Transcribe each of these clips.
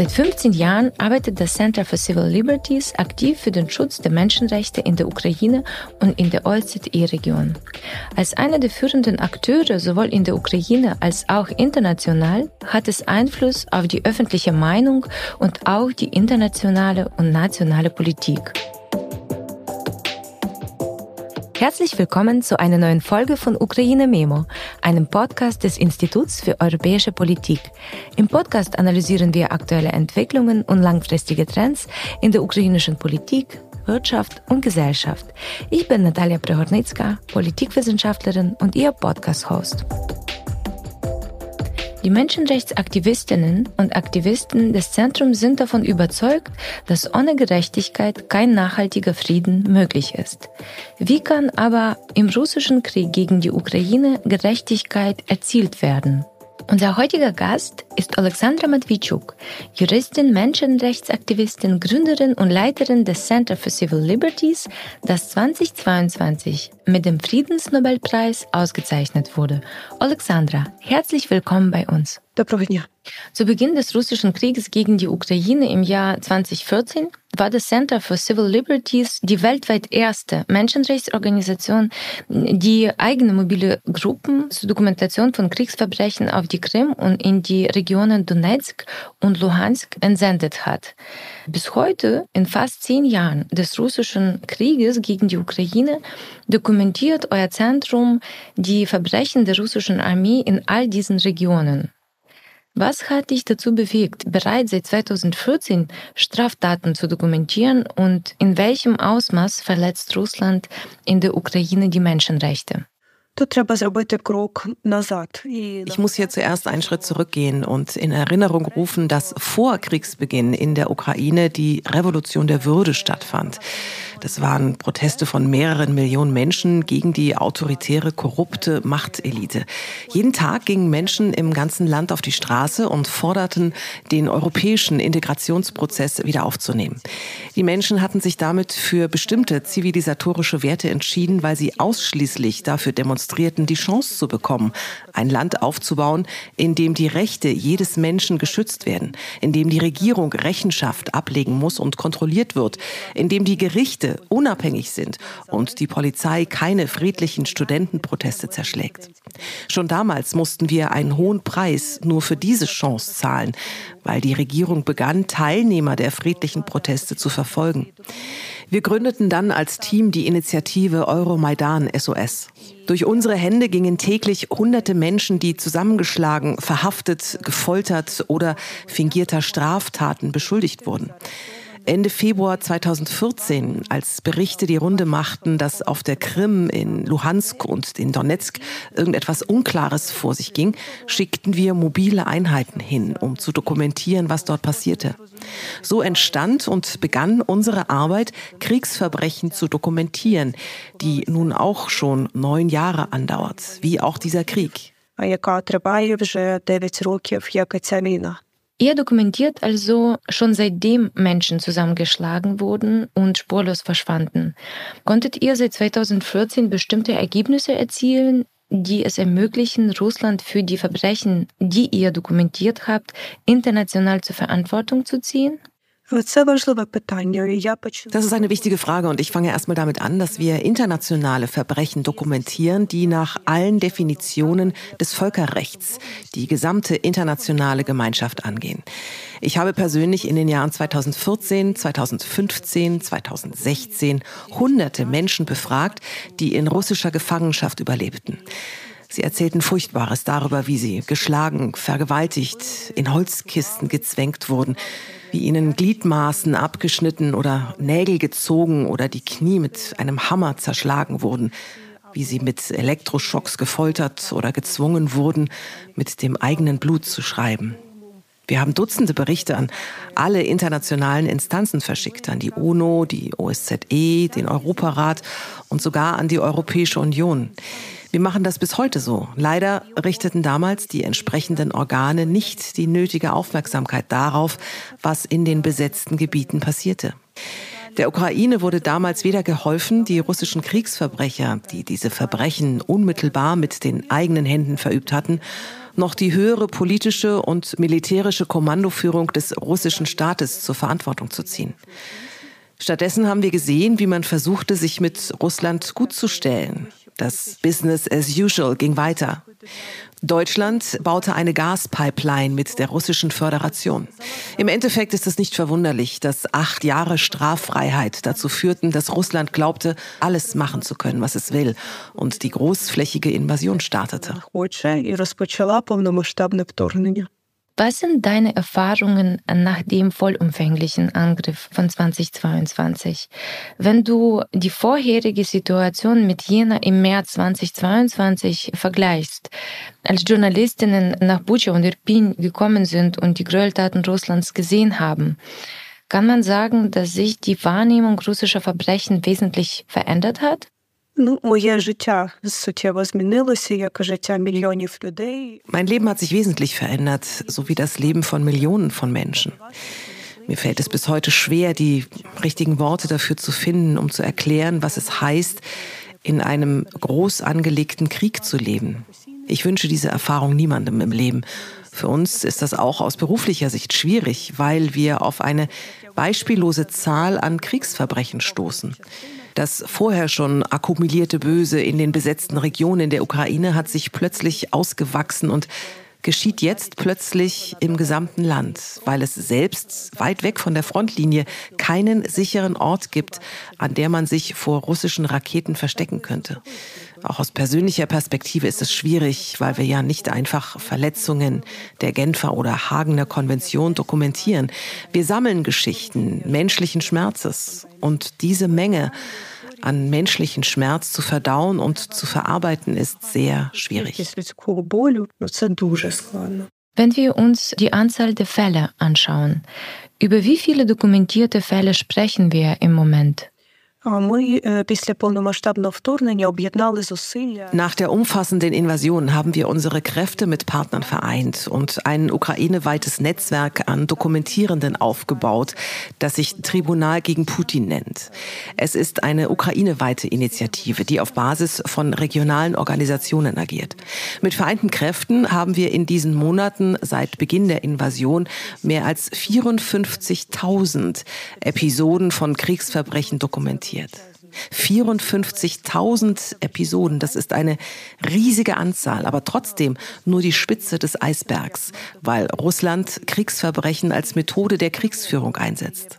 Seit 15 Jahren arbeitet das Center for Civil Liberties aktiv für den Schutz der Menschenrechte in der Ukraine und in der OSZE-Region. Als einer der führenden Akteure sowohl in der Ukraine als auch international hat es Einfluss auf die öffentliche Meinung und auch die internationale und nationale Politik. Herzlich willkommen zu einer neuen Folge von Ukraine Memo, einem Podcast des Instituts für europäische Politik. Im Podcast analysieren wir aktuelle Entwicklungen und langfristige Trends in der ukrainischen Politik, Wirtschaft und Gesellschaft. Ich bin Natalia Prehornicka, Politikwissenschaftlerin und Ihr Podcast-Host. Die Menschenrechtsaktivistinnen und Aktivisten des Zentrums sind davon überzeugt, dass ohne Gerechtigkeit kein nachhaltiger Frieden möglich ist. Wie kann aber im russischen Krieg gegen die Ukraine Gerechtigkeit erzielt werden? Unser heutiger Gast ist Alexandra Matwitschuk, Juristin, Menschenrechtsaktivistin, Gründerin und Leiterin des Center for Civil Liberties, das 2022 mit dem Friedensnobelpreis ausgezeichnet wurde. Alexandra, herzlich willkommen bei uns. Zu Beginn des russischen Krieges gegen die Ukraine im Jahr 2014 war das Center for Civil Liberties die weltweit erste Menschenrechtsorganisation, die eigene mobile Gruppen zur Dokumentation von Kriegsverbrechen auf die Krim und in die Regionen Donetsk und Luhansk entsendet hat. Bis heute, in fast zehn Jahren des russischen Krieges gegen die Ukraine, dokumentiert euer Zentrum die Verbrechen der russischen Armee in all diesen Regionen. Was hat dich dazu bewegt, bereits seit 2014 Straftaten zu dokumentieren und in welchem Ausmaß verletzt Russland in der Ukraine die Menschenrechte? Ich muss hier zuerst einen Schritt zurückgehen und in Erinnerung rufen, dass vor Kriegsbeginn in der Ukraine die Revolution der Würde stattfand. Das waren Proteste von mehreren Millionen Menschen gegen die autoritäre, korrupte Machtelite. Jeden Tag gingen Menschen im ganzen Land auf die Straße und forderten, den europäischen Integrationsprozess wieder aufzunehmen. Die Menschen hatten sich damit für bestimmte zivilisatorische Werte entschieden, weil sie ausschließlich dafür demonstrierten, die Chance zu bekommen, ein Land aufzubauen, in dem die Rechte jedes Menschen geschützt werden, in dem die Regierung Rechenschaft ablegen muss und kontrolliert wird, in dem die Gerichte unabhängig sind und die Polizei keine friedlichen Studentenproteste zerschlägt. Schon damals mussten wir einen hohen Preis nur für diese Chance zahlen, weil die Regierung begann, Teilnehmer der friedlichen Proteste zu verfolgen. Wir gründeten dann als Team die Initiative Euromaidan SOS. Durch unsere Hände gingen täglich hunderte Menschen, die zusammengeschlagen, verhaftet, gefoltert oder fingierter Straftaten beschuldigt wurden. Ende Februar 2014, als Berichte die Runde machten, dass auf der Krim, in Luhansk und in Donetsk irgendetwas Unklares vor sich ging, schickten wir mobile Einheiten hin, um zu dokumentieren, was dort passierte. So entstand und begann unsere Arbeit, Kriegsverbrechen zu dokumentieren, die nun auch schon neun Jahre andauert, wie auch dieser Krieg. яка триває вже 9 років, як і ця війна. Ihr dokumentiert also schon seitdem Menschen zusammengeschlagen wurden und spurlos verschwanden. Konntet ihr seit 2014 bestimmte Ergebnisse erzielen, die es ermöglichen, Russland für die Verbrechen, die ihr dokumentiert habt, international zur Verantwortung zu ziehen? Das ist eine wichtige Frage und ich fange erstmal damit an, dass wir internationale Verbrechen dokumentieren, die nach allen Definitionen des Völkerrechts die gesamte internationale Gemeinschaft angehen. Ich habe persönlich in den Jahren 2014, 2015, 2016 hunderte Menschen befragt, die in russischer Gefangenschaft überlebten. Sie erzählten Furchtbares darüber, wie sie geschlagen, vergewaltigt, in Holzkisten gezwängt wurden, wie ihnen Gliedmaßen abgeschnitten oder Nägel gezogen oder die Knie mit einem Hammer zerschlagen wurden, wie sie mit Elektroschocks gefoltert oder gezwungen wurden, mit dem eigenen Blut zu schreiben. Wir haben Dutzende Berichte an alle internationalen Instanzen verschickt, an die UNO, die OSZE, den Europarat und sogar an die Europäische Union. Wir machen das bis heute so. Leider richteten damals die entsprechenden Organe nicht die nötige Aufmerksamkeit darauf, was in den besetzten Gebieten passierte. Der Ukraine wurde damals weder geholfen, die russischen Kriegsverbrecher, die diese Verbrechen unmittelbar mit den eigenen Händen verübt hatten, noch die höhere politische und militärische Kommandoführung des russischen Staates zur Verantwortung zu ziehen. Stattdessen haben wir gesehen, wie man versuchte, sich mit Russland gut zu stellen. Das Business as usual ging weiter. Deutschland baute eine Gaspipeline mit der russischen Föderation. Im Endeffekt ist es nicht verwunderlich, dass acht Jahre Straffreiheit dazu führten, dass Russland glaubte, alles machen zu können, was es will, und die großflächige Invasion startete. Was sind deine Erfahrungen nach dem vollumfänglichen Angriff von 2022? Wenn du die vorherige Situation mit jener im März 2022 vergleichst, als Journalistinnen nach Bucha und Irpin gekommen sind und die Gräueltaten Russlands gesehen haben, kann man sagen, dass sich die Wahrnehmung russischer Verbrechen wesentlich verändert hat? Ну, моє життя суттєво змінилося, як життя мільйонів людей. Mein Leben hat sich wesentlich verändert, so wie das Leben von Millionen von Menschen. Mir fällt es bis heute schwer, die richtigen Worte dafür zu finden, um zu erklären, was es heißt, in einem groß angelegten Krieg zu leben. Ich wünsche diese Erfahrung niemandem im Leben. Für uns ist das auch aus beruflicher Sicht schwierig, weil wir auf eine beispiellose Zahl an Kriegsverbrechen stoßen. Das vorher schon akkumulierte Böse in den besetzten Regionen der Ukraine hat sich plötzlich ausgewachsen und geschieht jetzt plötzlich im gesamten Land, weil es selbst weit weg von der Frontlinie keinen sicheren Ort gibt, an der man sich vor russischen Raketen verstecken könnte. Auch aus persönlicher Perspektive ist es schwierig, weil wir ja nicht einfach Verletzungen der Genfer oder Hagener Konvention dokumentieren. Wir sammeln Geschichten menschlichen Schmerzes und diese Menge an menschlichen Schmerz zu verdauen und zu verarbeiten, ist sehr schwierig. Wenn wir uns die Anzahl der Fälle anschauen, über wie viele dokumentierte Fälle sprechen wir im Moment? Nach der umfassenden Invasion haben wir unsere Kräfte mit Partnern vereint und ein ukraineweites Netzwerk an Dokumentierenden aufgebaut, das sich Tribunal gegen Putin nennt. Es ist eine ukraineweite Initiative, die auf Basis von regionalen Organisationen agiert. Mit vereinten Kräften haben wir in diesen Monaten seit Beginn der Invasion mehr als 54.000 Episoden von Kriegsverbrechen dokumentiert dokumentiert. 54.000 Episoden, das ist eine riesige Anzahl, aber trotzdem nur die Spitze des Eisbergs, weil Russland Kriegsverbrechen als Methode der Kriegsführung einsetzt.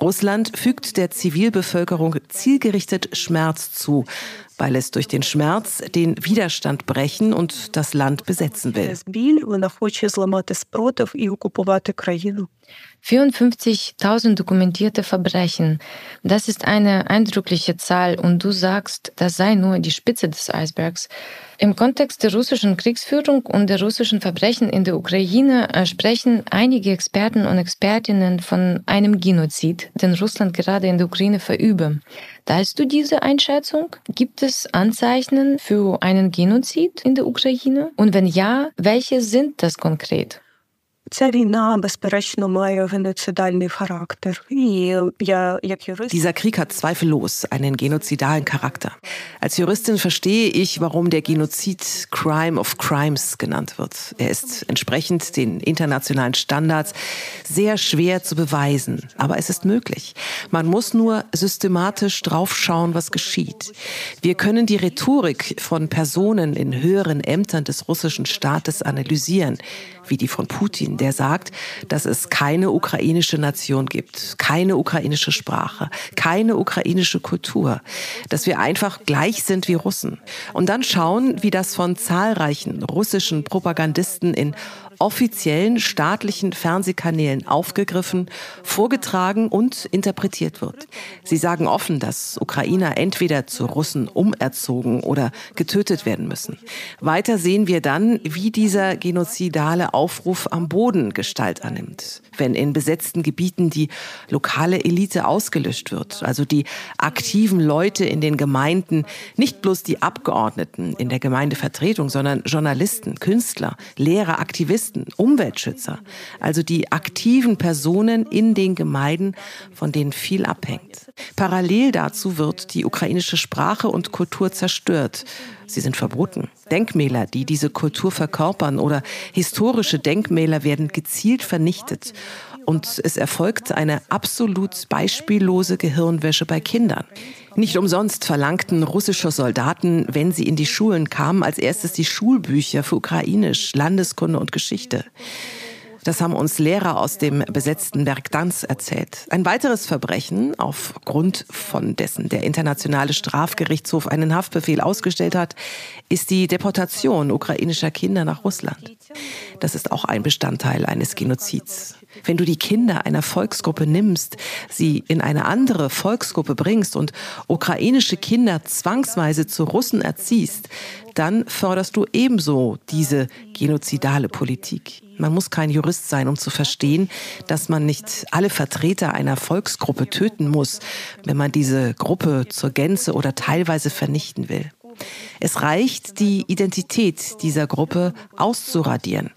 Russland fügt der Zivilbevölkerung zielgerichtet Schmerz zu, weil es durch den Schmerz den Widerstand brechen und das Land besetzen will. 54.000 dokumentierte Verbrechen. Das ist eine eindrückliche Zahl und du sagst, das sei nur die Spitze des Eisbergs. Im Kontext der russischen Kriegsführung und der russischen Verbrechen in der Ukraine äh, sprechen einige Experten und Expertinnen von einem Genozid, den Russland gerade in der Ukraine verübe. Teilst du diese Einschätzung? Gibt es Anzeichen für einen Genozid in der Ukraine? Und wenn ja, welche sind das konkret? Dieser Krieg hat zweifellos einen genozidalen Charakter. Als Juristin verstehe ich, warum der Genozid Crime of Crimes genannt wird. Er ist entsprechend den internationalen Standards sehr schwer zu beweisen, aber es ist möglich. Man muss nur systematisch draufschauen, was geschieht. Wir können die Rhetorik von Personen in höheren Ämtern des russischen Staates analysieren wie die von Putin, der sagt, dass es keine ukrainische Nation gibt, keine ukrainische Sprache, keine ukrainische Kultur, dass wir einfach gleich sind wie Russen. Und dann schauen, wie das von zahlreichen russischen Propagandisten in offiziellen staatlichen Fernsehkanälen aufgegriffen, vorgetragen und interpretiert wird. Sie sagen offen, dass Ukrainer entweder zu Russen umerzogen oder getötet werden müssen. Weiter sehen wir dann, wie dieser genozidale Aufruf am Boden Gestalt annimmt, wenn in besetzten Gebieten die lokale Elite ausgelöscht wird, also die aktiven Leute in den Gemeinden, nicht bloß die Abgeordneten in der Gemeindevertretung, sondern Journalisten, Künstler, Lehrer, Aktivisten, Umweltschützer, also die aktiven Personen in den Gemeinden, von denen viel abhängt. Parallel dazu wird die ukrainische Sprache und Kultur zerstört Sie sind verboten. Denkmäler, die diese Kultur verkörpern oder historische Denkmäler werden gezielt vernichtet. Und es erfolgt eine absolut beispiellose Gehirnwäsche bei Kindern. Nicht umsonst verlangten russische Soldaten, wenn sie in die Schulen kamen, als erstes die Schulbücher für Ukrainisch, Landeskunde und Geschichte. Das haben uns Lehrer aus dem besetzten Werk Danz erzählt. Ein weiteres Verbrechen, aufgrund von dessen der Internationale Strafgerichtshof einen Haftbefehl ausgestellt hat, ist die Deportation ukrainischer Kinder nach Russland. Das ist auch ein Bestandteil eines Genozids. Wenn du die Kinder einer Volksgruppe nimmst, sie in eine andere Volksgruppe bringst und ukrainische Kinder zwangsweise zu Russen erziehst, dann förderst du ebenso diese genozidale Politik. Man muss kein Jurist sein, um zu verstehen, dass man nicht alle Vertreter einer Volksgruppe töten muss, wenn man diese Gruppe zur Gänze oder teilweise vernichten will. Es reicht, die Identität dieser Gruppe auszuradieren.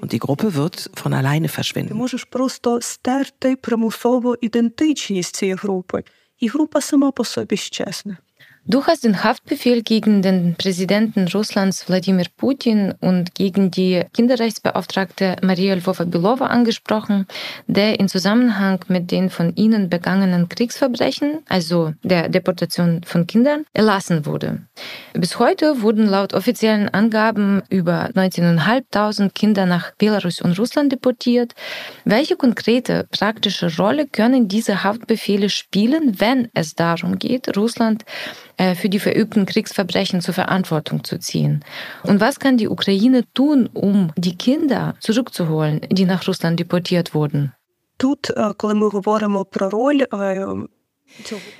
Und die Gruppe wird von alleine verschwinden. Du можеш просто стерти примусово ідентичність цієї групи, і група сама по собі щезне. Du hast den Haftbefehl gegen den Präsidenten Russlands Wladimir Putin und gegen die Kinderrechtsbeauftragte Maria Lvova-Belova angesprochen, der in Zusammenhang mit den von ihnen begangenen Kriegsverbrechen, also der Deportation von Kindern, erlassen wurde. Bis heute wurden laut offiziellen Angaben über 19.500 Kinder nach Belarus und Russland deportiert. Welche konkrete praktische Rolle können diese Haftbefehle spielen, wenn es darum geht, Russland für die verübten Kriegsverbrechen zur Verantwortung zu ziehen. Und was kann die Ukraine tun, um die Kinder zurückzuholen, die nach Russland deportiert wurden? Тут, коли ми говоримо про роль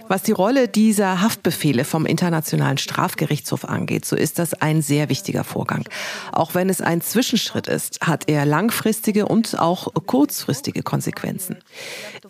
was die Rolle dieser Haftbefehle vom Internationalen Strafgerichtshof angeht, so ist das ein sehr wichtiger Vorgang. Auch wenn es ein Zwischenschritt ist, hat er langfristige und auch kurzfristige Konsequenzen.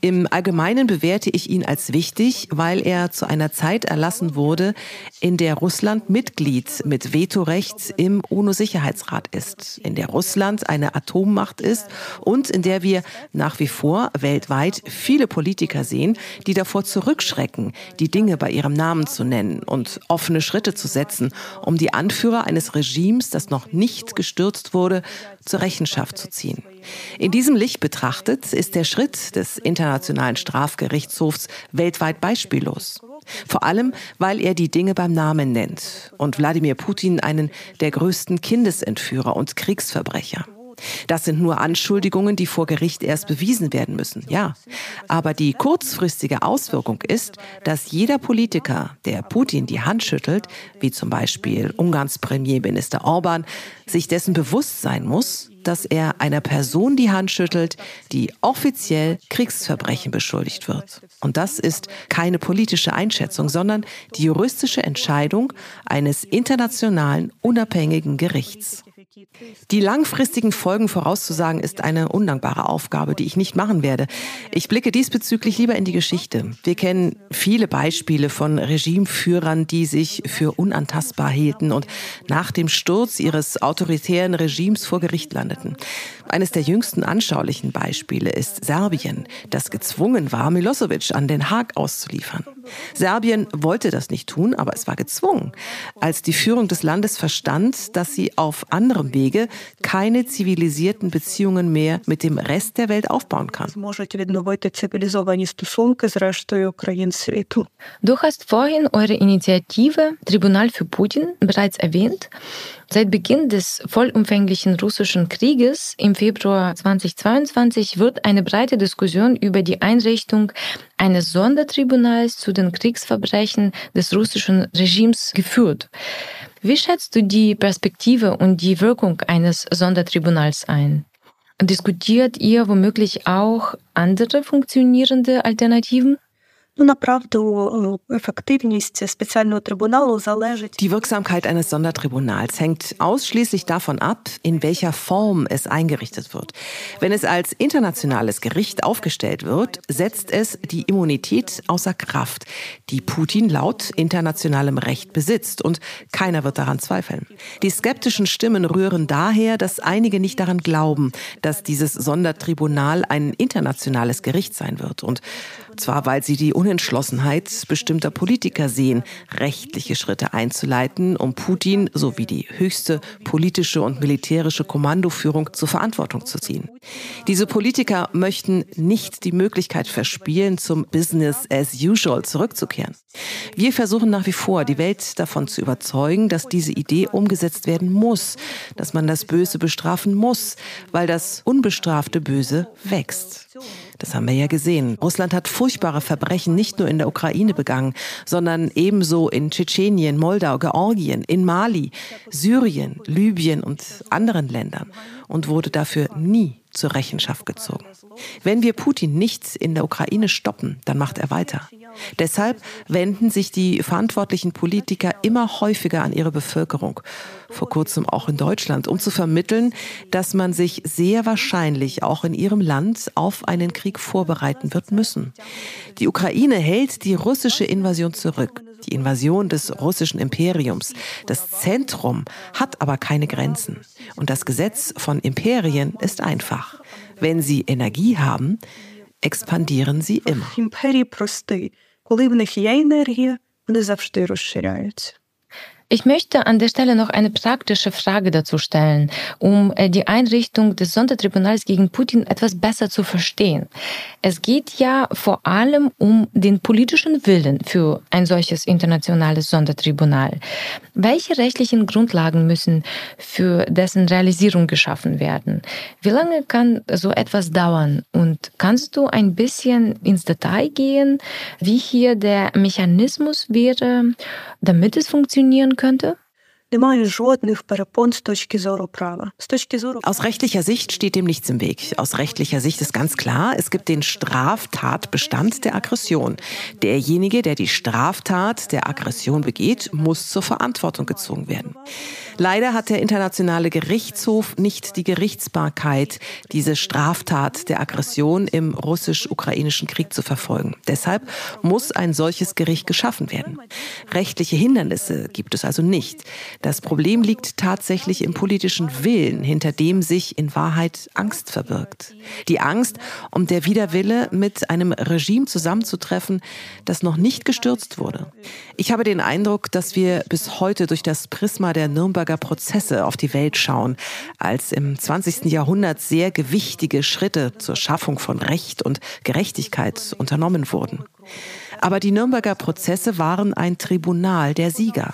Im Allgemeinen bewerte ich ihn als wichtig, weil er zu einer Zeit erlassen wurde, in der Russland Mitglied mit Vetorecht im UNO-Sicherheitsrat ist, in der Russland eine Atommacht ist und in der wir nach wie vor weltweit viele Politiker sehen, die davor zurück zurückschrecken, die Dinge bei ihrem Namen zu nennen und offene Schritte zu setzen, um die Anführer eines Regimes, das noch nicht gestürzt wurde, zur Rechenschaft zu ziehen. In diesem Licht betrachtet ist der Schritt des Internationalen Strafgerichtshofs weltweit beispiellos. Vor allem, weil er die Dinge beim Namen nennt und Wladimir Putin einen der größten Kindesentführer und Kriegsverbrecher. Das sind nur Anschuldigungen, die vor Gericht erst bewiesen werden müssen, ja. Aber die kurzfristige Auswirkung ist, dass jeder Politiker, der Putin die Hand schüttelt, wie zum Beispiel Ungarns Premierminister Orban, sich dessen bewusst sein muss, dass er einer Person die Hand schüttelt, die offiziell Kriegsverbrechen beschuldigt wird. Und das ist keine politische Einschätzung, sondern die juristische Entscheidung eines internationalen unabhängigen Gerichts. Die langfristigen Folgen vorauszusagen ist eine undankbare Aufgabe, die ich nicht machen werde. Ich blicke diesbezüglich lieber in die Geschichte. Wir kennen viele Beispiele von Regimeführern, die sich für unantastbar hielten und nach dem Sturz ihres autoritären Regimes vor Gericht landeten. Eines der jüngsten anschaulichen Beispiele ist Serbien, das gezwungen war, Milosevic an Den Haag auszuliefern. Serbien wollte das nicht tun, aber es war gezwungen, als die Führung des Landes verstand, dass sie auf anderem Wege keine zivilisierten Beziehungen mehr mit dem Rest der Welt aufbauen kann. Du hast vorhin eure Initiative Tribunal für Putin bereits erwähnt. Seit Beginn des vollumfänglichen russischen Krieges im Februar 2022 wird eine breite Diskussion über die Einrichtung eines Sondertribunals zu den Kriegsverbrechen des russischen Regimes geführt. Wie schätzt du die Perspektive und die Wirkung eines Sondertribunals ein? Diskutiert ihr womöglich auch andere funktionierende Alternativen? Die Wirksamkeit eines Sondertribunals hängt ausschließlich davon ab, in welcher Form es eingerichtet wird. Wenn es als internationales Gericht aufgestellt wird, setzt es die Immunität außer Kraft, die Putin laut internationalem Recht besitzt und keiner wird daran zweifeln. Die skeptischen Stimmen rühren daher, dass einige nicht daran glauben, dass dieses Sondertribunal ein internationales Gericht sein wird und zwar weil sie die Unentschlossenheit bestimmter Politiker sehen, rechtliche Schritte einzuleiten, um Putin sowie die höchste politische und militärische Kommandoführung zur Verantwortung zu ziehen. Diese Politiker möchten nicht die Möglichkeit verspielen, zum Business as usual zurückzukehren. Wir versuchen nach wie vor, die Welt davon zu überzeugen, dass diese Idee umgesetzt werden muss, dass man das Böse bestrafen muss, weil das unbestrafte Böse wächst. Das haben wir ja gesehen. Russland hat furchtbare Verbrechen nicht nur in der Ukraine begangen, sondern ebenso in Tschetschenien, Moldau, Georgien, in Mali, Syrien, Libyen und anderen Ländern und wurde dafür nie zur Rechenschaft gezogen. Wenn wir Putin nicht in der Ukraine stoppen, dann macht er weiter. Deshalb wenden sich die verantwortlichen Politiker immer häufiger an ihre Bevölkerung, vor kurzem auch in Deutschland, um zu vermitteln, dass man sich sehr wahrscheinlich auch in ihrem Land auf einen Krieg vorbereiten wird müssen. Die Ukraine hält die russische Invasion zurück, die Invasion des russischen Imperiums. Das Zentrum hat aber keine Grenzen. Und das Gesetz von Imperien ist einfach. Wenn sie Energie haben, expandieren sie immer. Імперії простий. Коли в них є енергія, вони завжди розширяються. Ich möchte an der Stelle noch eine praktische Frage dazu stellen, um äh, die Einrichtung des Sondertribunals gegen Putin etwas besser zu verstehen. Es geht ja vor allem um den politischen Willen für ein solches internationales Sondertribunal. Welche rechtlichen Grundlagen müssen für dessen Realisierung geschaffen werden? Wie lange kann so etwas dauern? Und kannst du ein bisschen ins Detail gehen, wie hier der Mechanismus wäre, damit es funktionieren könnte? Aus rechtlicher Sicht steht dem nichts im Weg. Aus rechtlicher Sicht ist ganz klar, es gibt den Straftatbestand der Aggression. Derjenige, der die Straftat der Aggression begeht, muss zur Verantwortung gezogen werden. Leider hat der Internationale Gerichtshof nicht die Gerichtsbarkeit, diese Straftat der Aggression im russisch-ukrainischen Krieg zu verfolgen. Deshalb muss ein solches Gericht geschaffen werden. Rechtliche Hindernisse gibt es also nicht. Das Problem liegt tatsächlich im politischen Willen, hinter dem sich in Wahrheit Angst verbirgt. Die Angst um der Widerwille, mit einem Regime zusammenzutreffen, das noch nicht gestürzt wurde. Ich habe den Eindruck, dass wir bis heute durch das Prisma der Nürnberger Prozesse auf die Welt schauen, als im 20. Jahrhundert sehr gewichtige Schritte zur Schaffung von Recht und Gerechtigkeit unternommen wurden. Aber die Nürnberger Prozesse waren ein Tribunal der Sieger.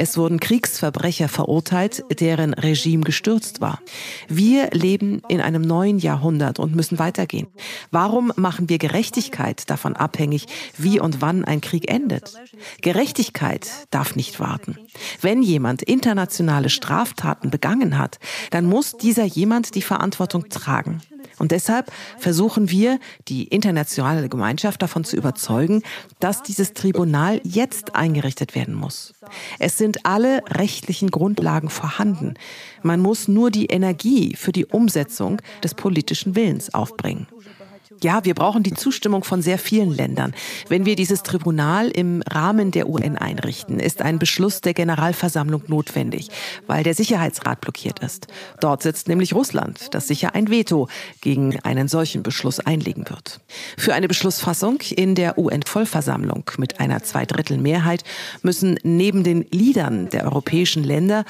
Es wurden Kriegsverbrecher verurteilt, deren Regime gestürzt war. Wir leben in einem neuen Jahrhundert und müssen weitergehen. Warum machen wir Gerechtigkeit davon abhängig, wie und wann ein Krieg endet? Gerechtigkeit darf nicht warten. Wenn jemand internationale Straftaten begangen hat, dann muss dieser jemand die Verantwortung tragen. Und deshalb versuchen wir, die internationale Gemeinschaft davon zu überzeugen, dass dieses Tribunal jetzt eingerichtet werden muss. Es sind alle rechtlichen Grundlagen vorhanden. Man muss nur die Energie für die Umsetzung des politischen Willens aufbringen. Ja, wir brauchen die Zustimmung von sehr vielen Ländern. Wenn wir dieses Tribunal im Rahmen der UN einrichten, ist ein Beschluss der Generalversammlung notwendig, weil der Sicherheitsrat blockiert ist. Dort sitzt nämlich Russland, das sicher ein Veto gegen einen solchen Beschluss einlegen wird. Für eine Beschlussfassung in der UN-Vollversammlung mit einer Zweidrittelmehrheit müssen neben den Liedern der europäischen Länder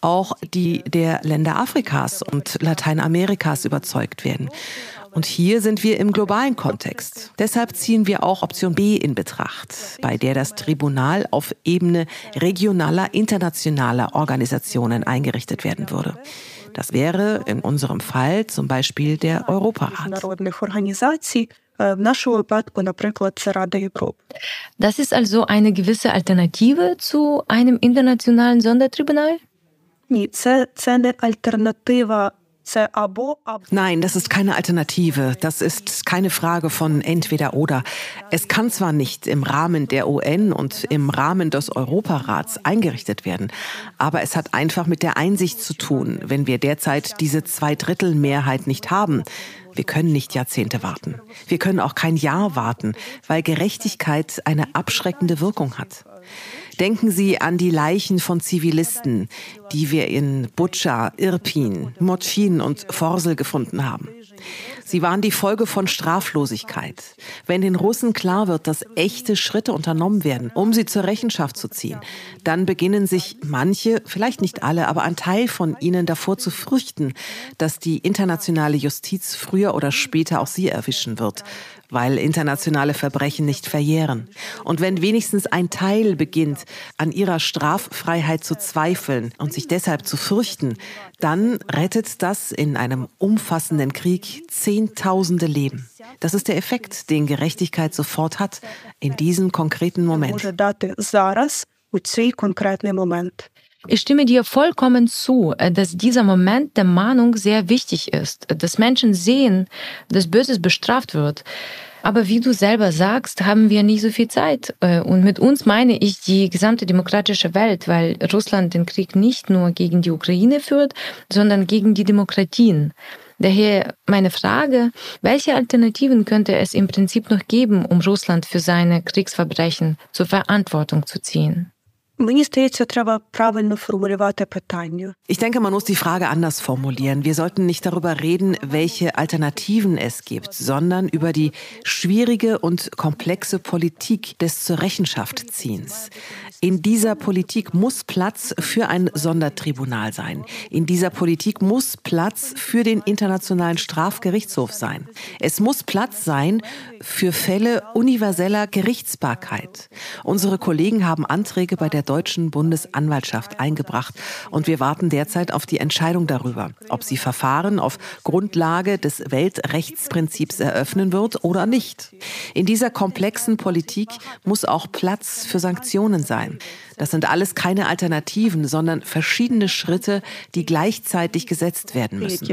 auch die der Länder Afrikas und Lateinamerikas überzeugt werden. Und hier sind wir im globalen Kontext. Deshalb ziehen wir auch Option B in Betracht, bei der das Tribunal auf Ebene regionaler, internationaler Organisationen eingerichtet werden würde. Das wäre in unserem Fall zum Beispiel der Europarat. Das ist also eine gewisse Alternative zu einem internationalen Sondertribunal? Ні, це, це не альтернатива Nein, das ist keine Alternative. Das ist keine Frage von entweder oder. Es kann zwar nicht im Rahmen der UN und im Rahmen des Europarats eingerichtet werden, aber es hat einfach mit der Einsicht zu tun, wenn wir derzeit diese Zweidrittelmehrheit nicht haben. Wir können nicht Jahrzehnte warten. Wir können auch kein Jahr warten, weil Gerechtigkeit eine abschreckende Wirkung hat. Denken Sie an die Leichen von Zivilisten, die wir in Butscha, Irpin, Motschin und Forsel gefunden haben. Sie waren die Folge von Straflosigkeit. Wenn den Russen klar wird, dass echte Schritte unternommen werden, um sie zur Rechenschaft zu ziehen, dann beginnen sich manche, vielleicht nicht alle, aber ein Teil von ihnen davor zu fürchten, dass die internationale Justiz früher oder später auch sie erwischen wird weil internationale Verbrechen nicht verjähren. Und wenn wenigstens ein Teil beginnt, an ihrer Straffreiheit zu zweifeln und sich deshalb zu fürchten, dann rettet das in einem umfassenden Krieg Zehntausende Leben. Das ist der Effekt, den Gerechtigkeit sofort hat, in diesem konkreten Moment. Ich stimme dir vollkommen zu, dass dieser Moment der Mahnung sehr wichtig ist, dass Menschen sehen, dass Böses bestraft wird. Aber wie du selber sagst, haben wir nicht so viel Zeit. Und mit uns meine ich die gesamte demokratische Welt, weil Russland den Krieg nicht nur gegen die Ukraine führt, sondern gegen die Demokratien. Daher meine Frage, welche Alternativen könnte es im Prinzip noch geben, um Russland für seine Kriegsverbrechen zur Verantwortung zu ziehen? Мені здається, треба правильно формулювати питання. Ich denke, man muss die Frage anders formulieren. Wir sollten nicht darüber reden, welche Alternativen es gibt, sondern über die schwierige und komplexe Politik des zur Rechenschaft ziehens. In dieser Politik muss Platz für ein Sondertribunal sein. In dieser Politik muss Platz für den Internationalen Strafgerichtshof sein. Es muss Platz sein für Fälle universeller Gerichtsbarkeit. Unsere Kollegen haben Anträge bei der deutschen Bundesanwaltschaft eingebracht und wir warten derzeit auf die Entscheidung darüber, ob sie Verfahren auf Grundlage des Weltrechtsprinzips eröffnen wird oder nicht. In dieser komplexen Politik muss auch Platz für Sanktionen sein. Das sind alles keine Alternativen, sondern verschiedene Schritte, die gleichzeitig gesetzt werden müssen.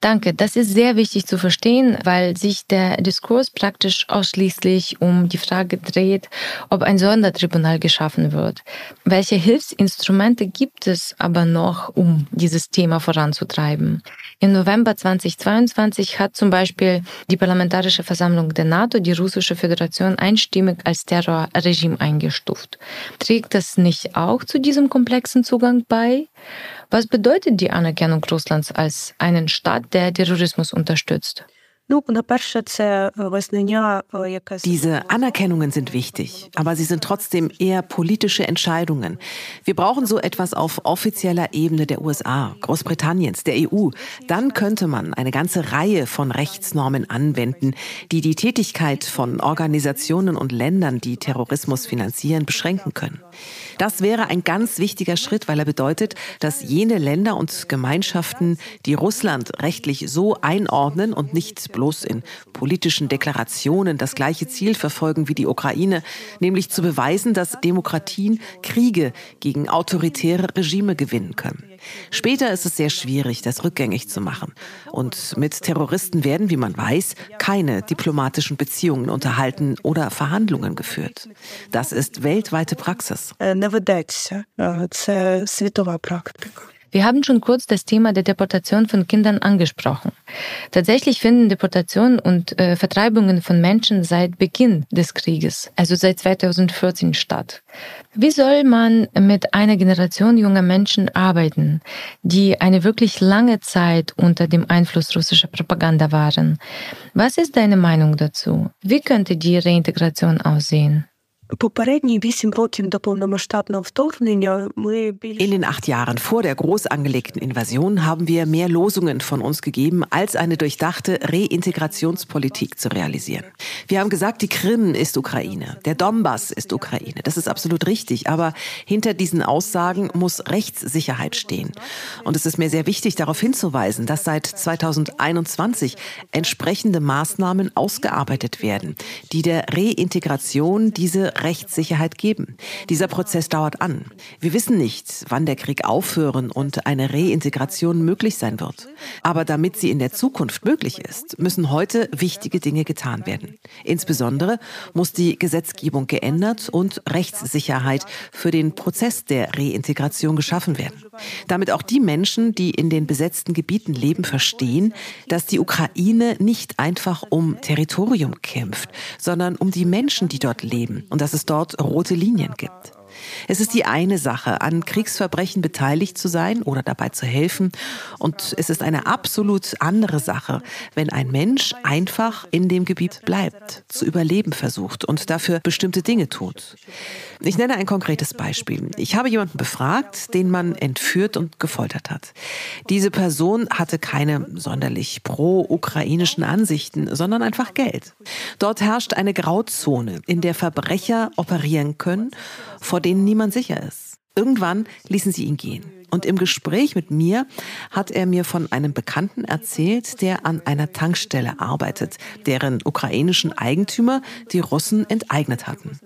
Danke, das ist sehr wichtig zu verstehen, weil sich der Diskurs praktisch ausschließlich um die Frage dreht, ob ein Sondertribunal geschaffen wird. Welche Hilfsinstrumente gibt es aber noch, um dieses Thema voranzutreiben? Im November 2022 hat zum Beispiel die Parlamentarische Versammlung der NATO die Russische Föderation einstimmig als Terrorregime eingestuft. Trägt das nicht auch zu diesem komplexen Zugang bei? Was bedeutet die Anerkennung Russlands als einen Staat, der Terrorismus unterstützt? Diese Anerkennungen sind wichtig, aber sie sind trotzdem eher politische Entscheidungen. Wir brauchen so etwas auf offizieller Ebene der USA, Großbritanniens, der EU. Dann könnte man eine ganze Reihe von Rechtsnormen anwenden, die die Tätigkeit von Organisationen und Ländern, die Terrorismus finanzieren, beschränken können. Das wäre ein ganz wichtiger Schritt, weil er bedeutet, dass jene Länder und Gemeinschaften, die Russland rechtlich so einordnen und nicht bloß in politischen Deklarationen das gleiche Ziel verfolgen wie die Ukraine, nämlich zu beweisen, dass Demokratien Kriege gegen autoritäre Regime gewinnen können. Später ist es sehr schwierig, das rückgängig zu machen. Und mit Terroristen werden, wie man weiß, keine diplomatischen Beziehungen unterhalten oder Verhandlungen geführt. Das ist weltweite Praxis. Wir haben schon kurz das Thema der Deportation von Kindern angesprochen. Tatsächlich finden Deportationen und äh, Vertreibungen von Menschen seit Beginn des Krieges, also seit 2014 statt. Wie soll man mit einer Generation junger Menschen arbeiten, die eine wirklich lange Zeit unter dem Einfluss russischer Propaganda waren? Was ist deine Meinung dazu? Wie könnte die Reintegration aussehen? In den acht Jahren vor der groß angelegten Invasion haben wir mehr Losungen von uns gegeben, als eine durchdachte Reintegrationspolitik zu realisieren. Wir haben gesagt, die Krim ist Ukraine, der Donbass ist Ukraine. Das ist absolut richtig, aber hinter diesen Aussagen muss Rechtssicherheit stehen. Und es ist mir sehr wichtig, darauf hinzuweisen, dass seit 2021 entsprechende Maßnahmen ausgearbeitet werden, die der Reintegration diese Rechtssicherheit geben. Dieser Prozess dauert an. Wir wissen nicht, wann der Krieg aufhören und eine Reintegration möglich sein wird. Aber damit sie in der Zukunft möglich ist, müssen heute wichtige Dinge getan werden. Insbesondere muss die Gesetzgebung geändert und Rechtssicherheit für den Prozess der Reintegration geschaffen werden. Damit auch die Menschen, die in den besetzten Gebieten leben, verstehen, dass die Ukraine nicht einfach um Territorium kämpft, sondern um die Menschen, die dort leben und dass es dort rote Linien gibt. Es ist die eine Sache, an Kriegsverbrechen beteiligt zu sein oder dabei zu helfen. Und es ist eine absolut andere Sache, wenn ein Mensch einfach in dem Gebiet bleibt, zu überleben versucht und dafür bestimmte Dinge tut. Ich nenne ein konkretes Beispiel. Ich habe jemanden befragt, den man entführt und gefoltert hat. Diese Person hatte keine sonderlich pro-ukrainischen Ansichten, sondern einfach Geld. Dort herrscht eine Grauzone, in der Verbrecher operieren können, vor denen niemand sicher ist. Irgendwann ließen sie ihn gehen. Und im Gespräch mit mir hat er mir von einem Bekannten erzählt, der an einer Tankstelle arbeitet, deren ukrainischen Eigentümer die Russen enteignet hatten.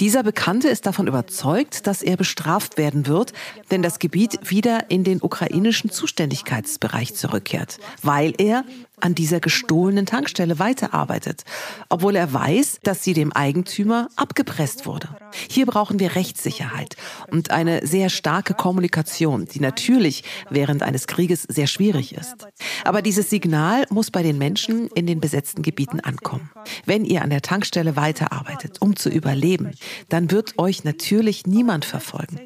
Dieser Bekannte ist davon überzeugt, dass er bestraft werden wird, wenn das Gebiet wieder in den ukrainischen Zuständigkeitsbereich zurückkehrt, weil er an dieser gestohlenen Tankstelle weiterarbeitet, obwohl er weiß, dass sie dem Eigentümer abgepresst wurde. Hier brauchen wir Rechtssicherheit und eine sehr starke Kommunikation, die natürlich während eines Krieges sehr schwierig ist. Aber dieses Signal muss bei den Menschen in den besetzten Gebieten ankommen. Wenn ihr an der Tankstelle weiterarbeitet, um zu überleben, dann wird euch natürlich niemand verfolgen.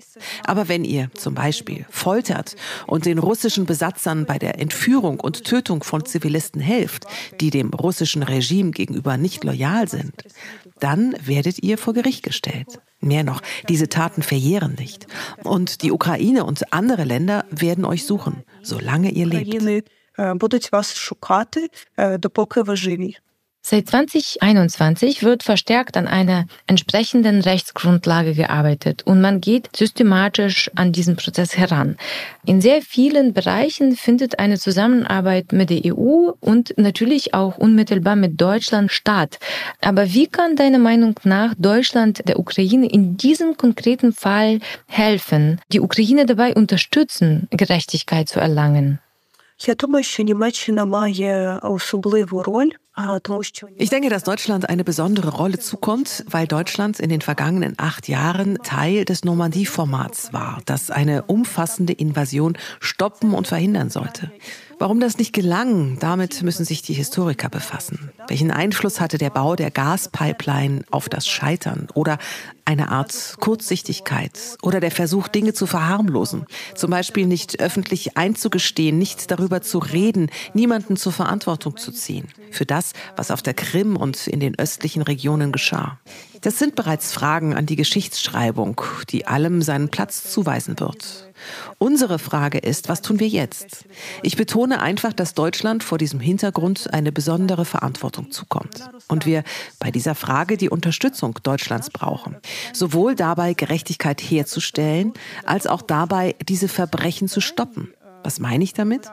Aber wenn ihr zum Beispiel foltert und den russischen Besatzern bei der Entführung und Tötung von Zivilisten helft, die dem russischen Regime gegenüber nicht loyal sind, dann werdet ihr vor Gericht gestellt. Mehr noch, diese Taten verjähren nicht. Und die Ukraine und andere Länder werden euch suchen, solange ihr lebt. Будуть вас шукати, допоки ви живі. Seit 2021 wird verstärkt an einer entsprechenden Rechtsgrundlage gearbeitet und man geht systematisch an diesen Prozess heran. In sehr vielen Bereichen findet eine Zusammenarbeit mit der EU und natürlich auch unmittelbar mit Deutschland statt. Aber wie kann deiner Meinung nach Deutschland der Ukraine in diesem konkreten Fall helfen, die Ukraine dabei unterstützen, Gerechtigkeit zu erlangen? Я думаю, що Німеччина має особливу роль. ich denke, dass Deutschland eine besondere Rolle zukommt, weil Deutschland in den vergangenen acht Jahren Teil des Normandie-Formats war, das eine umfassende Invasion stoppen und verhindern sollte. Warum das nicht gelang, damit müssen sich die Historiker befassen. Welchen Einfluss hatte der Bau der Gaspipeline auf das Scheitern oder eine Art Kurzsichtigkeit oder der Versuch, Dinge zu verharmlosen? Zum Beispiel nicht öffentlich einzugestehen, nicht darüber zu reden, niemanden zur Verantwortung zu ziehen. Für das, was auf der Krim und in den östlichen Regionen geschah. Das sind bereits Fragen an die Geschichtsschreibung, die allem seinen Platz zuweisen wird. Unsere Frage ist, was tun wir jetzt? Ich betone einfach, dass Deutschland vor diesem Hintergrund eine besondere Verantwortung zukommt und wir bei dieser Frage die Unterstützung Deutschlands brauchen. Sowohl dabei, Gerechtigkeit herzustellen, als auch dabei, diese Verbrechen zu stoppen. Was meine ich damit?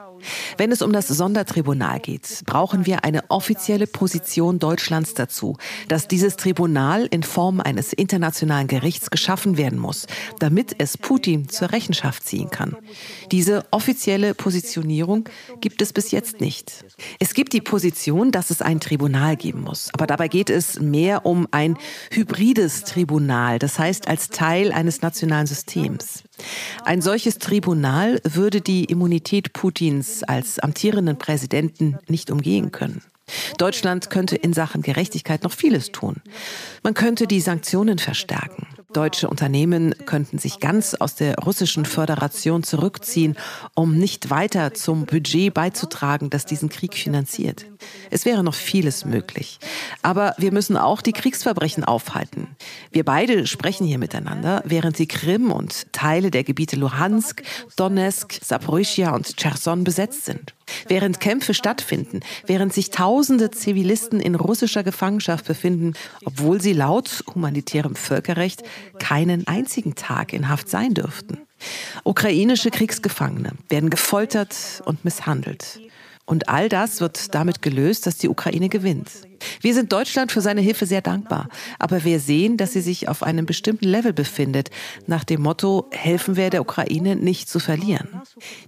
Wenn es um das Sondertribunal geht, brauchen wir eine offizielle Position Deutschlands dazu, dass dieses Tribunal in Form eines internationalen Gerichts geschaffen werden muss, damit es Putin zur Rechenschaft ziehen kann. Diese offizielle Positionierung gibt es bis jetzt nicht. Es gibt die Position, dass es ein Tribunal geben muss, aber dabei geht es mehr um ein hybrides Tribunal, das heißt als Teil eines nationalen Systems. Ein solches Tribunal würde die Immunität Putins als amtierenden Präsidenten nicht umgehen können. Deutschland könnte in Sachen Gerechtigkeit noch vieles tun. Man könnte die Sanktionen verstärken. Deutsche Unternehmen könnten sich ganz aus der russischen Föderation zurückziehen, um nicht weiter zum Budget beizutragen, das diesen Krieg finanziert. Es wäre noch vieles möglich. Aber wir müssen auch die Kriegsverbrechen aufhalten. Wir beide sprechen hier miteinander, während die Krim und Teile der Gebiete Luhansk, Donetsk, Saporischia und Cherson besetzt sind. Während Kämpfe stattfinden, während sich tausende Zivilisten in russischer Gefangenschaft befinden, obwohl sie laut humanitärem Völkerrecht keinen einzigen Tag in Haft sein dürften. Ukrainische Kriegsgefangene werden gefoltert und misshandelt. Und all das wird damit gelöst, dass die Ukraine gewinnt. Wir sind Deutschland für seine Hilfe sehr dankbar, aber wir sehen, dass sie sich auf einem bestimmten Level befindet, nach dem Motto, helfen wir der Ukraine nicht zu verlieren.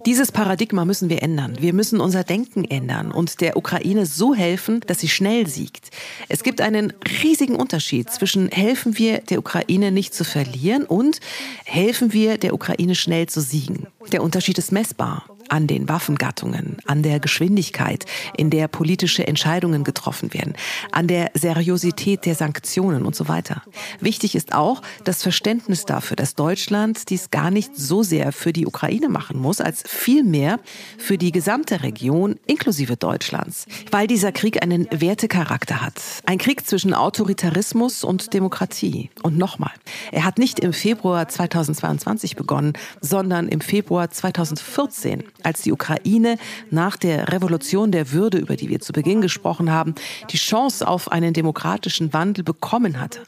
Dieses Paradigma müssen wir ändern. Wir müssen unser Denken ändern und der Ukraine so helfen, dass sie schnell siegt. Es gibt einen riesigen Unterschied zwischen helfen wir der Ukraine nicht zu verlieren und helfen wir der Ukraine schnell zu siegen. Der Unterschied ist messbar. An den Waffengattungen, an der Geschwindigkeit, in der politische Entscheidungen getroffen werden, an der Seriosität der Sanktionen und so weiter. Wichtig ist auch das Verständnis dafür, dass Deutschland dies gar nicht so sehr für die Ukraine machen muss, als vielmehr für die gesamte Region inklusive Deutschlands, weil dieser Krieg einen Wertecharakter hat. Ein Krieg zwischen Autoritarismus und Demokratie. Und nochmal, er hat nicht im Februar 2022 begonnen, sondern im Februar 2014 als die Ukraine nach der Revolution der Würde, über die wir zu Beginn gesprochen haben, die Chance auf einen demokratischen Wandel bekommen hatte.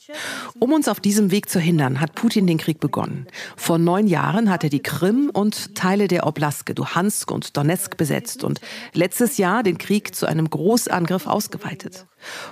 Um uns auf diesem Weg zu hindern, hat Putin den Krieg begonnen. Vor neun Jahren hat er die Krim und Teile der Oblaske, Luhansk und Donetsk besetzt und letztes Jahr den Krieg zu einem Großangriff ausgeweitet.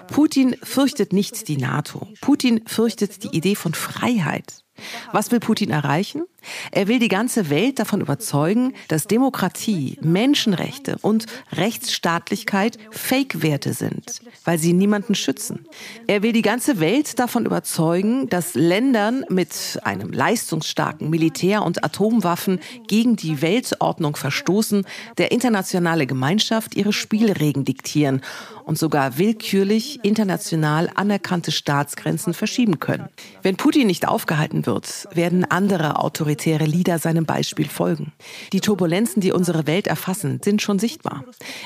Putin fürchtet nicht die NATO. Putin fürchtet die Idee von Freiheit. Was will Putin erreichen? Er will die ganze Welt davon überzeugen, dass Demokratie, Menschenrechte und Rechtsstaatlichkeit Fake-Werte sind, weil sie niemanden schützen. Er will die ganze Welt davon überzeugen, dass Ländern mit einem leistungsstarken Militär und Atomwaffen gegen die Weltordnung verstoßen, der internationale Gemeinschaft ihre Spielregeln diktieren und sogar willkürlich international anerkannte Staatsgrenzen verschieben können. Wenn Putin nicht aufgehalten wird, werden andere Autoritäten autoritäre Lieder seinem Beispiel folgen. Die Turbulenzen, die unsere Welt erfassen, sind schon sichtbar.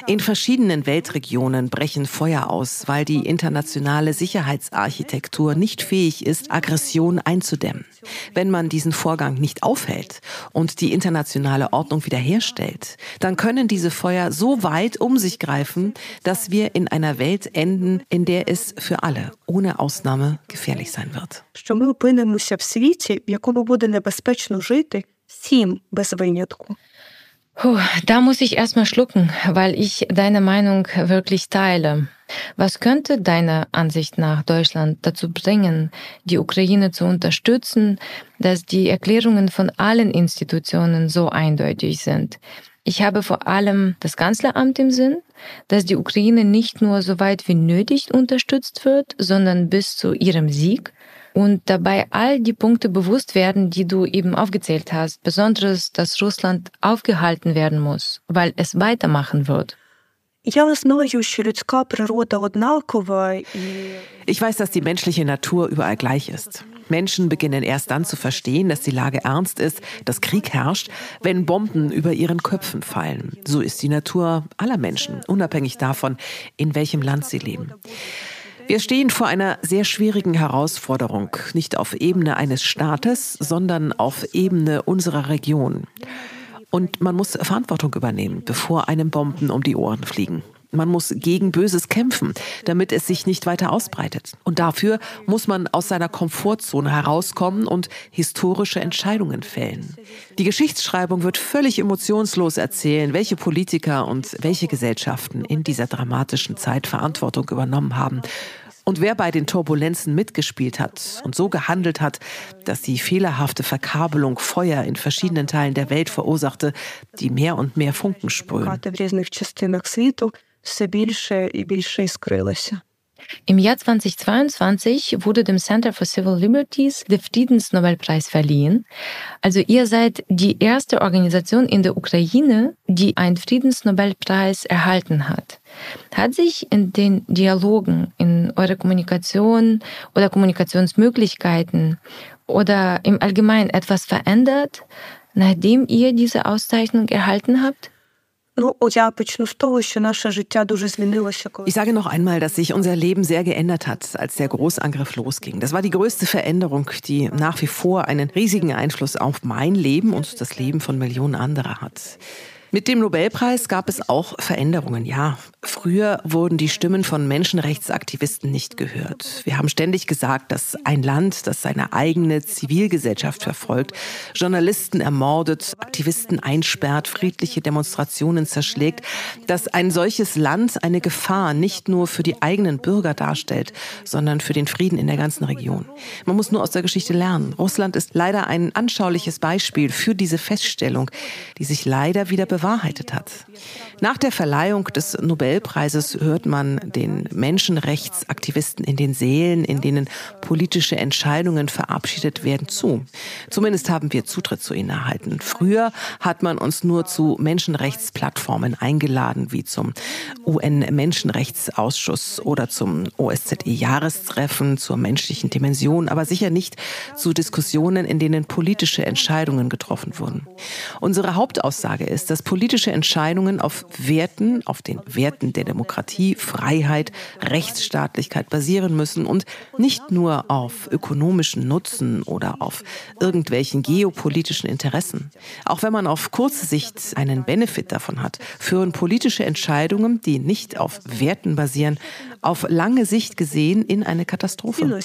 In verschiedenen Weltregionen brechen Feuer aus, weil die internationale Sicherheitsarchitektur nicht fähig ist, Aggression einzudämmen. Wenn man diesen Vorgang nicht aufhält und die internationale Ordnung wiederherstellt, dann können diese Feuer so weit um sich greifen, dass wir in einer Welt enden, in der es für alle ohne Ausnahme gefährlich sein wird Що ми опинимося в світі, в якому буде небезпечно вічно жити всім без винятку. Puh, da muss ich erstmal schlucken, weil ich deine Meinung wirklich teile. Was könnte deiner Ansicht nach Deutschland dazu bringen, die Ukraine zu unterstützen, dass die Erklärungen von allen Institutionen so eindeutig sind? Ich habe vor allem das Kanzleramt im Sinn, dass die Ukraine nicht nur so weit wie nötig unterstützt wird, sondern bis zu ihrem Sieg und dabei all die Punkte bewusst werden, die du eben aufgezählt hast, besonders, dass Russland aufgehalten werden muss, weil es weitermachen wird. Ich weiß, dass die menschliche Natur überall gleich ist. Menschen beginnen erst dann zu verstehen, dass die Lage ernst ist, dass Krieg herrscht, wenn Bomben über ihren Köpfen fallen. So ist die Natur aller Menschen, unabhängig davon, in welchem Land sie leben. Wir stehen vor einer sehr schwierigen Herausforderung, nicht auf Ebene eines Staates, sondern auf Ebene unserer Region. Und man muss Verantwortung übernehmen, bevor einem Bomben um die Ohren fliegen. Man muss gegen Böses kämpfen, damit es sich nicht weiter ausbreitet. Und dafür muss man aus seiner Komfortzone herauskommen und historische Entscheidungen fällen. Die Geschichtsschreibung wird völlig emotionslos erzählen, welche Politiker und welche Gesellschaften in dieser dramatischen Zeit Verantwortung übernommen haben und wer bei den Turbulenzen mitgespielt hat und so gehandelt hat, dass die fehlerhafte Verkabelung Feuer in verschiedenen Teilen der Welt verursachte, die mehr und mehr Funken sprühen. Im Jahr 2022 wurde dem Center for Civil Liberties der Friedensnobelpreis verliehen. Also ihr seid die erste Organisation in der Ukraine, die einen Friedensnobelpreis erhalten hat. Hat sich in den Dialogen, in eurer Kommunikation oder Kommunikationsmöglichkeiten oder im Allgemeinen etwas verändert, nachdem ihr diese Auszeichnung erhalten habt? Ich sage noch einmal, dass sich unser Leben sehr geändert hat, als der Großangriff losging. Das war die größte Veränderung, die nach wie vor einen riesigen Einfluss auf mein Leben und das Leben von Millionen anderer hat. Mit dem Nobelpreis gab es auch Veränderungen, ja. Früher wurden die Stimmen von Menschenrechtsaktivisten nicht gehört. Wir haben ständig gesagt, dass ein Land, das seine eigene Zivilgesellschaft verfolgt, Journalisten ermordet, Aktivisten einsperrt, friedliche Demonstrationen zerschlägt, dass ein solches Land eine Gefahr nicht nur für die eigenen Bürger darstellt, sondern für den Frieden in der ganzen Region. Man muss nur aus der Geschichte lernen. Russland ist leider ein anschauliches Beispiel für diese Feststellung, die sich leider wieder bewahrheitet hat. Nach der Verleihung des Nobelpreis Nobelpreises hört man den Menschenrechtsaktivisten in den Sälen, in denen politische Entscheidungen verabschiedet werden, zu. Zumindest haben wir Zutritt zu ihnen erhalten. Früher hat man uns nur zu Menschenrechtsplattformen eingeladen, wie zum UN-Menschenrechtsausschuss oder zum OSZE-Jahrestreffen zur menschlichen Dimension, aber sicher nicht zu Diskussionen, in denen politische Entscheidungen getroffen wurden. Unsere Hauptaussage ist, dass politische Entscheidungen auf Werten, auf den Werten der Demokratie, Freiheit, Rechtsstaatlichkeit basieren müssen und nicht nur auf ökonomischen Nutzen oder auf irgendwelchen geopolitischen Interessen. Auch wenn man auf kurze Sicht einen Benefit davon hat, führen politische Entscheidungen, die nicht auf Werten basieren, auf lange Sicht gesehen in eine Katastrophe.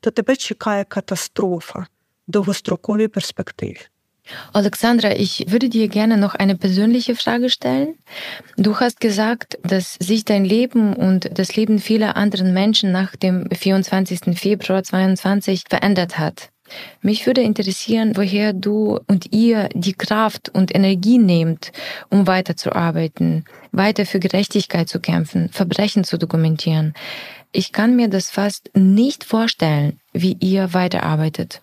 То тебе чекає катастрофа довгостроковій перспективі. Alexandra, ich würde dir gerne noch eine persönliche Frage stellen. Du hast gesagt, dass sich dein Leben und das Leben vieler anderen Menschen nach dem 24. Februar 2022 verändert hat. Mich würde interessieren, woher du und ihr die Kraft und Energie nehmt, um weiterzuarbeiten, weiter für Gerechtigkeit zu kämpfen, Verbrechen zu dokumentieren. Ich kann mir das fast nicht vorstellen, wie ihr weiterarbeitet.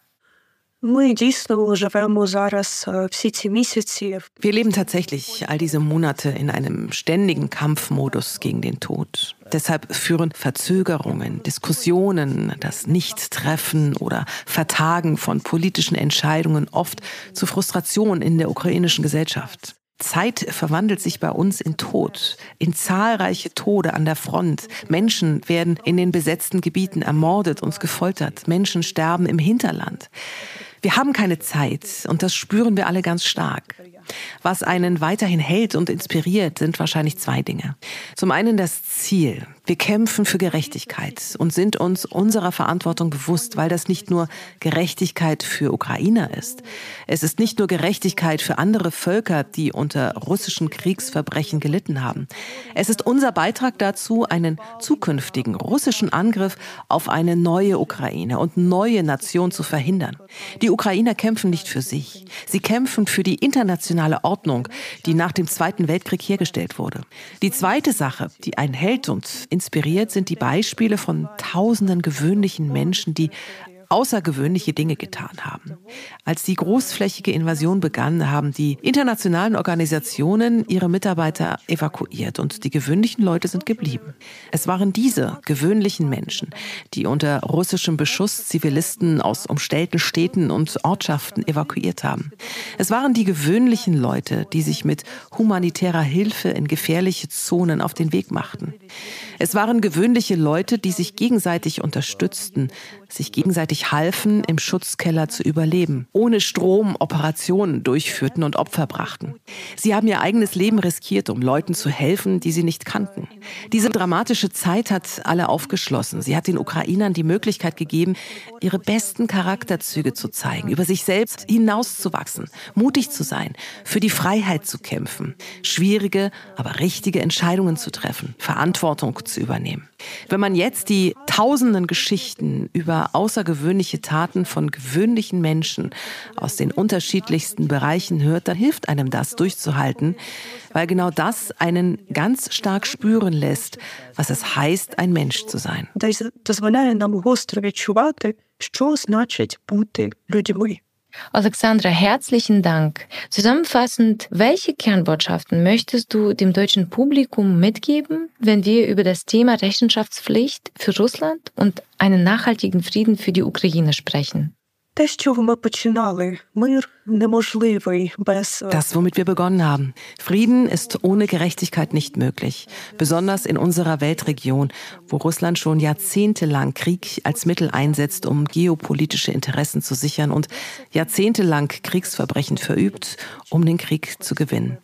Ми дійсно живемо зараз всі ці місяці. Wir leben tatsächlich all diese Monate in einem ständigen Kampfmodus gegen den Tod. Deshalb führen Verzögerungen, Diskussionen, das Nichttreffen oder Vertagen von politischen Entscheidungen oft zu Frustration in der ukrainischen Gesellschaft. Zeit verwandelt sich bei uns in Tod, in zahlreiche Tode an der Front. Menschen werden in den besetzten Gebieten ermordet und gefoltert. Menschen sterben im Hinterland. Wir haben keine Zeit und das spüren wir alle ganz stark. Was einen weiterhin hält und inspiriert, sind wahrscheinlich zwei Dinge. Zum einen das Ziel. Wir kämpfen für Gerechtigkeit und sind uns unserer Verantwortung bewusst, weil das nicht nur Gerechtigkeit für Ukrainer ist. Es ist nicht nur Gerechtigkeit für andere Völker, die unter russischen Kriegsverbrechen gelitten haben. Es ist unser Beitrag dazu, einen zukünftigen russischen Angriff auf eine neue Ukraine und neue Nation zu verhindern. Die Ukrainer kämpfen nicht für sich. Sie kämpfen für die internationale Ordnung, die nach dem Zweiten Weltkrieg hergestellt wurde. Die zweite Sache, die einen hält und inspiriert, sind die Beispiele von tausenden gewöhnlichen Menschen, die außergewöhnliche Dinge getan haben. Als die großflächige Invasion begann, haben die internationalen Organisationen ihre Mitarbeiter evakuiert und die gewöhnlichen Leute sind geblieben. Es waren diese gewöhnlichen Menschen, die unter russischem Beschuss Zivilisten aus umstellten Städten und Ortschaften evakuiert haben. Es waren die gewöhnlichen Leute, die sich mit humanitärer Hilfe in gefährliche Zonen auf den Weg machten. Es waren gewöhnliche Leute, die sich gegenseitig unterstützten, sich gegenseitig halfen, im Schutzkeller zu überleben, ohne Strom Operationen durchführten und Opfer brachten. Sie haben ihr eigenes Leben riskiert, um Leuten zu helfen, die sie nicht kannten. Diese dramatische Zeit hat alle aufgeschlossen. Sie hat den Ukrainern die Möglichkeit gegeben, ihre besten Charakterzüge zu zeigen, über sich selbst hinauszuwachsen, mutig zu sein, für die Freiheit zu kämpfen, schwierige, aber richtige Entscheidungen zu treffen, Verantwortung zu übernehmen. Wenn man jetzt die tausenden Geschichten über außergewöhnliche Taten von gewöhnlichen Menschen aus den unterschiedlichsten Bereichen hört, dann hilft einem das durchzuhalten, weil genau das einen ganz stark spüren lässt, was es heißt, ein Mensch zu sein. дозволяє нам гостро відчувати, що значить бути людьми. Alexandra, herzlichen Dank. Zusammenfassend, welche Kernbotschaften möchtest du dem deutschen Publikum mitgeben, wenn wir über das Thema Rechenschaftspflicht für Russland und einen nachhaltigen Frieden für die Ukraine sprechen? Das, womit wir begonnen haben. Frieden ist ohne Gerechtigkeit nicht möglich. Besonders in unserer Weltregion, wo Russland schon jahrzehntelang Krieg als Mittel einsetzt, um geopolitische Interessen zu sichern und jahrzehntelang Kriegsverbrechen verübt, um den Krieg zu gewinnen.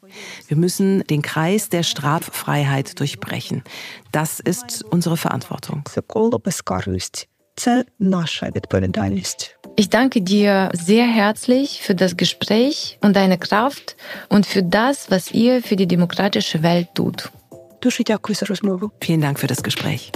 Wir müssen den Kreis der Straffreiheit durchbrechen. Das ist unsere Verantwortung. Ich danke dir sehr herzlich für das Gespräch und deine Kraft und für das, was ihr für die demokratische Welt tut. Vielen Dank für das Gespräch.